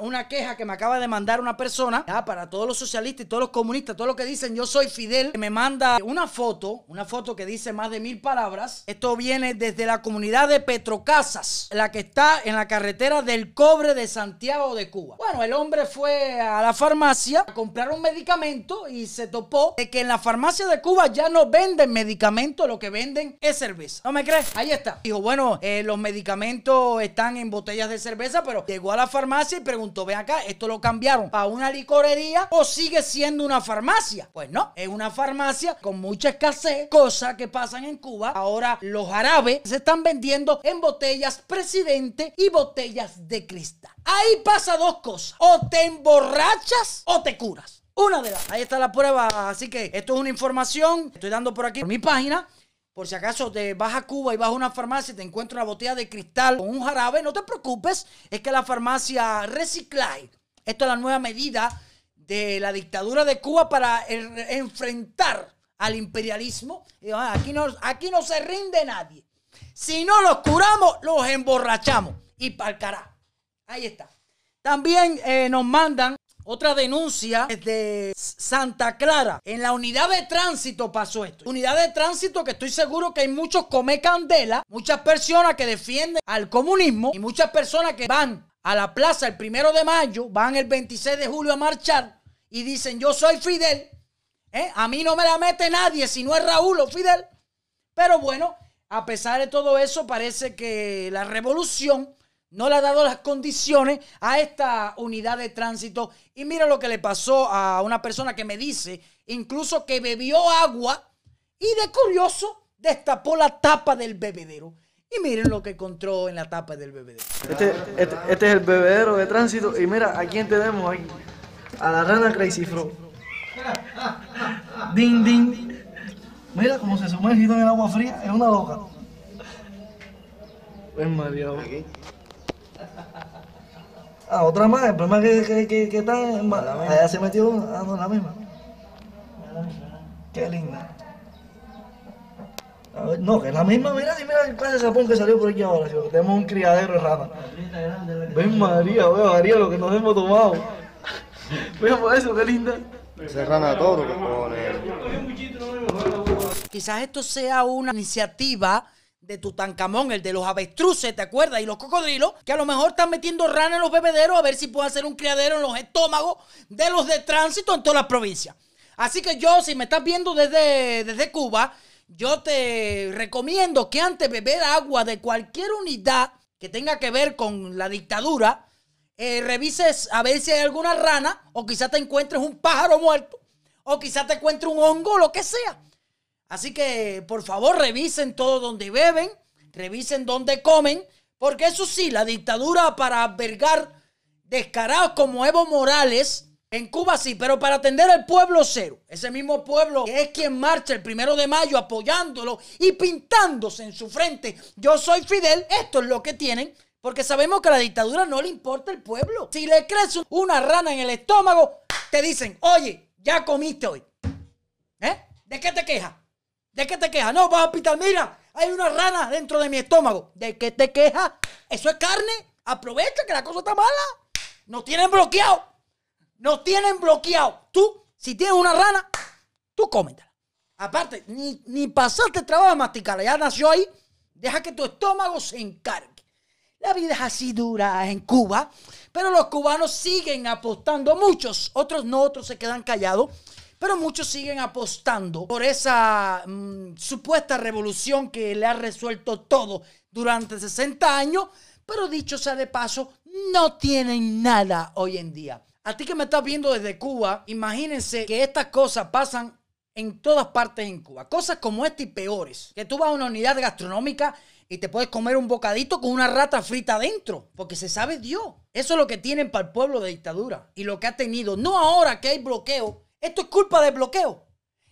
una queja que me acaba de mandar una persona, para todos los socialistas y todos los comunistas, todos los que dicen yo soy Fidel, me manda una foto, una foto que dice más de mil palabras. Esto viene desde la comunidad de Petrocasas, la que está en la carretera del cobre de Santiago de Cuba. Bueno, el hombre fue a la farmacia a comprar un medicamento y se topó de que en la farmacia de Cuba ya no venden medicamentos, lo que venden es cerveza. ¿No me crees? Ahí está. Dijo, bueno, eh, los medicamentos están en botellas de cerveza, pero llegó a la farmacia y preguntó pregunto, acá, ¿esto lo cambiaron para una licorería o sigue siendo una farmacia? Pues no, es una farmacia con mucha escasez, cosas que pasan en Cuba. Ahora los árabes se están vendiendo en botellas presidente y botellas de cristal. Ahí pasa dos cosas, o te emborrachas o te curas. Una de las. Ahí está la prueba. Así que esto es una información. Estoy dando por aquí por mi página. Por si acaso te vas a Cuba y vas a una farmacia y te encuentras una botella de cristal con un jarabe, no te preocupes, es que la farmacia Reciclay, esto es la nueva medida de la dictadura de Cuba para enfrentar al imperialismo. Ah, aquí no, aquí no se rinde nadie. Si no los curamos, los emborrachamos. Y para carajo. Ahí está. También eh, nos mandan otra denuncia de Santa Clara. En la unidad de tránsito pasó esto. Unidad de tránsito que estoy seguro que hay muchos come candela, muchas personas que defienden al comunismo y muchas personas que van a la plaza el primero de mayo, van el 26 de julio a marchar y dicen yo soy Fidel. ¿eh? A mí no me la mete nadie si no es Raúl o Fidel. Pero bueno, a pesar de todo eso, parece que la revolución no le ha dado las condiciones a esta unidad de tránsito. Y mira lo que le pasó a una persona que me dice, incluso que bebió agua y de curioso destapó la tapa del bebedero. Y miren lo que encontró en la tapa del bebedero. Este, este, este es el bebedero de tránsito. Y mira, ¿a quién tenemos ahí? A la rana Crazy Frog. Ding, ding. Mira cómo se sumergió en el agua fría. Es una loca. Es María. Ah, otra más, el problema es que, que, que, está en, allá se metió, ah, no, la misma. Qué linda. A ver, no, que es la misma, mira, mira el clase de sapón que salió por aquí ahora, tenemos un criadero de rana. Ven María, ve María lo que nos hemos tomado. Ven por eso, qué linda. Ese rana toro que pone. Quizás esto sea una iniciativa de Tutankamón, el de los avestruces, ¿te acuerdas? Y los cocodrilos, que a lo mejor están metiendo rana en los bebederos a ver si pueden hacer un criadero en los estómagos de los de tránsito en todas las provincias. Así que yo, si me estás viendo desde, desde Cuba, yo te recomiendo que antes de beber agua de cualquier unidad que tenga que ver con la dictadura, eh, revises a ver si hay alguna rana, o quizás te encuentres un pájaro muerto, o quizás te encuentres un hongo, lo que sea. Así que por favor revisen todo donde beben, revisen donde comen, porque eso sí, la dictadura para albergar descarados como Evo Morales, en Cuba sí, pero para atender al pueblo cero. Ese mismo pueblo que es quien marcha el primero de mayo apoyándolo y pintándose en su frente. Yo soy Fidel, esto es lo que tienen. Porque sabemos que a la dictadura no le importa el pueblo. Si le crees una rana en el estómago, te dicen, oye, ya comiste hoy. ¿Eh? ¿De qué te quejas? ¿De qué te quejas? No, vas a hospital. Mira, hay una rana dentro de mi estómago. ¿De qué te quejas? Eso es carne. Aprovecha que la cosa está mala. Nos tienen bloqueado. Nos tienen bloqueado. Tú, si tienes una rana, tú cómetela. Aparte, ni, ni pasarte trabajo de masticarla. Ya nació ahí. Deja que tu estómago se encargue. La vida es así dura en Cuba, pero los cubanos siguen apostando. Muchos, otros no, otros se quedan callados pero muchos siguen apostando por esa mm, supuesta revolución que le ha resuelto todo durante 60 años, pero dicho sea de paso, no tienen nada hoy en día. A ti que me estás viendo desde Cuba, imagínense que estas cosas pasan en todas partes en Cuba. Cosas como esta y peores. Que tú vas a una unidad gastronómica y te puedes comer un bocadito con una rata frita adentro. Porque se sabe Dios. Eso es lo que tienen para el pueblo de dictadura. Y lo que ha tenido. No ahora que hay bloqueo esto es culpa de bloqueo.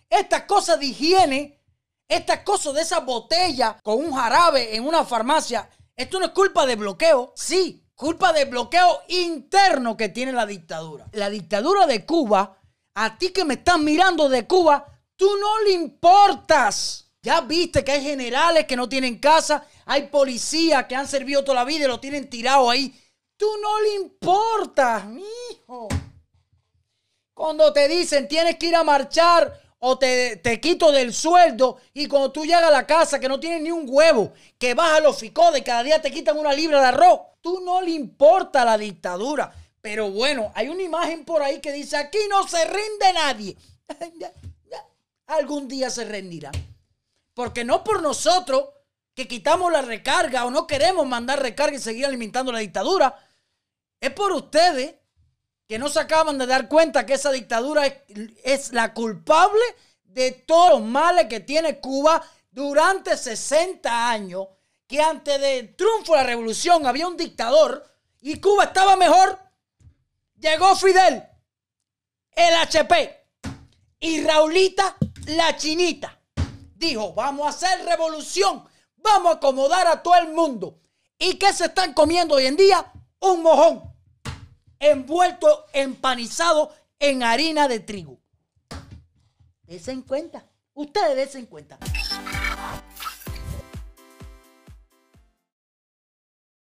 Estas cosas de higiene, estas cosas de esa botella con un jarabe en una farmacia, esto no es culpa de bloqueo. Sí, culpa de bloqueo interno que tiene la dictadura. La dictadura de Cuba, a ti que me estás mirando de Cuba, tú no le importas. Ya viste que hay generales que no tienen casa, hay policías que han servido toda la vida y lo tienen tirado ahí Tú no le importas, hijo. Cuando te dicen tienes que ir a marchar o te, te, quito del sueldo y cuando tú llegas a la casa que no tienes ni un huevo, que vas a los ficodes y cada día te quitan una libra de arroz, tú no le importa la dictadura. Pero bueno, hay una imagen por ahí que dice aquí no se rinde nadie. Algún día se rendirá. Porque no por nosotros que quitamos la recarga o no queremos mandar recarga y seguir alimentando la dictadura. Es por ustedes que no se acaban de dar cuenta que esa dictadura es, la culpable de todos los males que tiene Cuba durante 60 años, que antes del triunfo de la revolución había un dictador y Cuba estaba mejor. Llegó Fidel, el HP y Raulita, la chinita. Dijo, vamos a hacer revolución, vamos a acomodar a todo el mundo. ¿Y qué se están comiendo hoy en día? Un mojón envuelto, empanizado en harina de trigo. Desen cuenta. Ustedes desen cuenta.